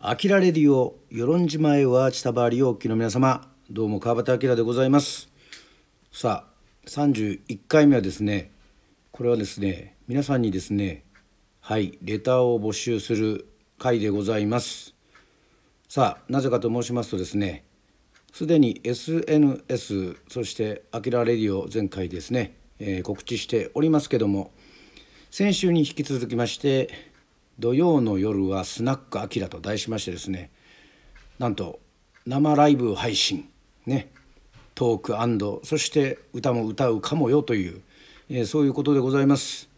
アキラレディオ与論島へは千葉りおきの皆様どうも川端明でございます。さあ31回目はですねこれはですね皆さんにですねはいレターを募集する回でございます。さあなぜかと申しますとですねすでに SNS そしてアキラレディオ前回ですね、えー、告知しておりますけども先週に引き続きまして土曜の夜はスナックアキラと題しましてですねなんと生ライブ配信ねトークそして歌も歌うかもよという、えー、そういうことでございます。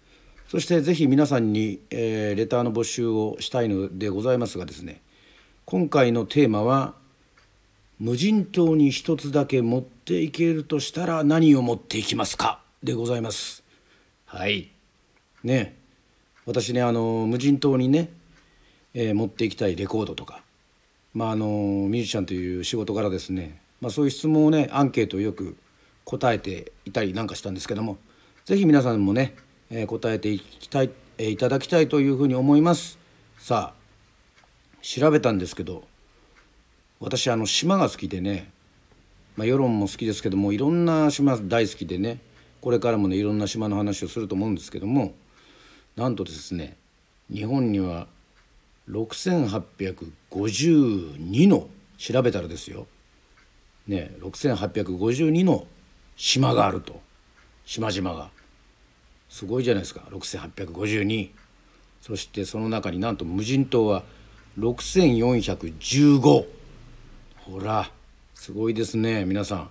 そしてぜひ皆さんに、えー、レターの募集をしたいのでございますがですね今回のテーマは無人島に一つだけ持っていけるとしたら何を持っていきますかでございます。はい。ね。私ねあの無人島にね、えー、持っていきたいレコードとかまああのミュージシャンという仕事からですね、まあ、そういう質問をねアンケートをよく答えていたりなんかしたんですけども是非皆さんもね、えー、答えていきたい、えー、いただきたいというふうに思います。さあ調べたんですけど私あの島が好きでね、まあ、世論も好きですけどもいろんな島大好きでねこれからもねいろんな島の話をすると思うんですけどもなんとですね日本には6852の調べたらですよ。ね6852の島があると。島々が。すごいじゃないですか。6852そしてその中になんと無人島は6415ほらすごいですね皆さん。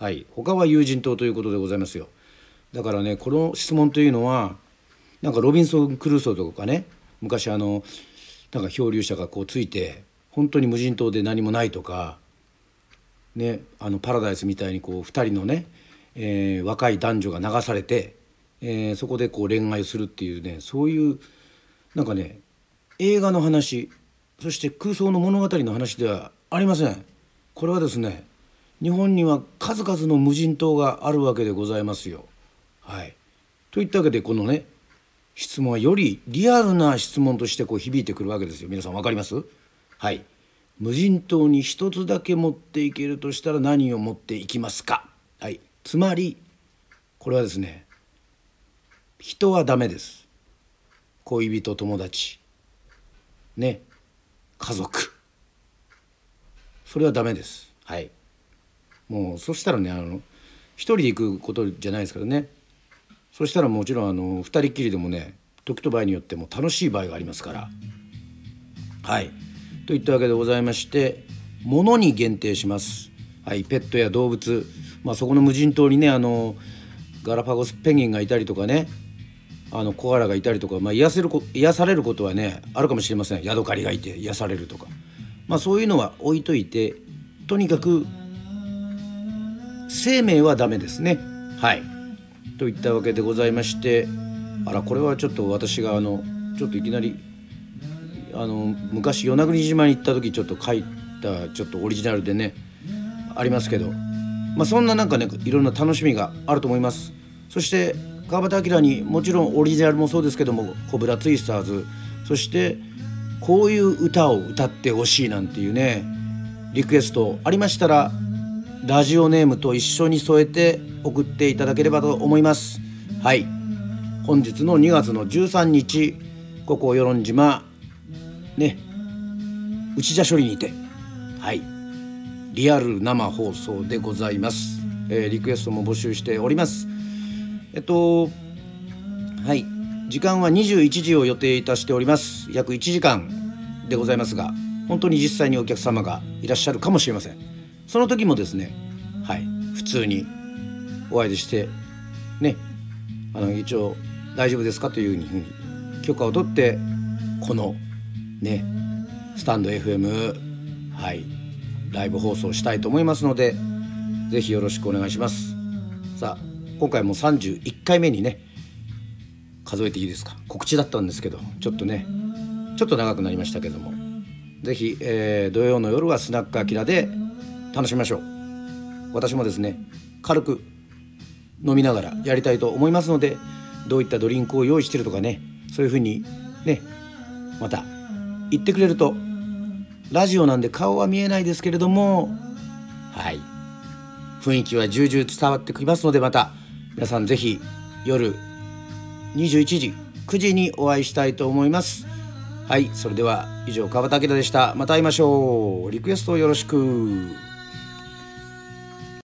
はい他は有人島ということでございますよ。だからねこの質問というのはなんかロビンソン・クルーソーとかね昔あのなんか漂流者がこうついて本当に無人島で何もないとか、ね、あのパラダイスみたいにこう2人のね、えー、若い男女が流されて、えー、そこでこう恋愛をするっていうねそういうなんかね映画の話そして空想の物語の話ではありません。これはですね日本には数々の無人島があるわけでございますよ。はい、といったわけでこのね質問はよりリアルな質問としてこう響いてくるわけですよ。皆さん分かります？はい。無人島に一つだけ持っていけるとしたら何を持っていきますか？はい。つまりこれはですね人はダメです。恋人友達。ね。家族。それはダメです。はい。もうそしたらねあの一人で行くことじゃないですからね。そしたらもちろんあの2人っきりでもね時と場合によっても楽しい場合がありますから。はいといったわけでございまして物に限定します。はい、ペットや動物、まあ、そこの無人島にねあのガラパゴスペンギンがいたりとかねあのコアラがいたりとか、まあ、癒せる癒されることはねあるかもしれませんヤドカリがいて癒されるとか、まあ、そういうのは置いといてとにかく生命はダメですねはい。といったわけでございましてあらこれはちょっと私があのちょっといきなりあの昔与那国島に行った時ちょっと書いたちょっとオリジナルでねありますけど、まあ、そんななんかねいろんな楽しみがあると思います。そして川端明にもちろんオリジナルもそうですけどもコブラツイスターズそしてこういう歌を歌ってほしいなんていうねリクエストありましたらラジオネームと一緒に添えて送っていただければと思います。はい。本日の2月の13日ここ与論島ね内田処理にて。はい。リアル生放送でございます、えー、リクエストも募集しております。えっとはい。時間は21時を予定いたしております。約1時間でございますが本当に実際にお客様がいらっしゃるかもしれません。その時もですねはい普通にお会いしてねあの一応大丈夫ですか？というふうに許可を取ってこのねスタンド FM はいライブ放送したいと思いますので是非よろしくお願いします。さあ今回も31回目にね数えていいですか？告知だったんですけどちょっとねちょっと長くなりましたけども。是非、えー、土曜の夜はスナックアキラで楽しみましょう。私もですね軽く飲みながらやりたいと思いますのでどういったドリンクを用意してるとかねそういうふうにねまた言ってくれるとラジオなんで顔は見えないですけれどもはい。雰囲気は重々伝わってきますのでまた皆さん是非夜21時9時にお会いしたいと思います。はいそれでは以上川端明でした。また会いましょう。リクエストよろしく。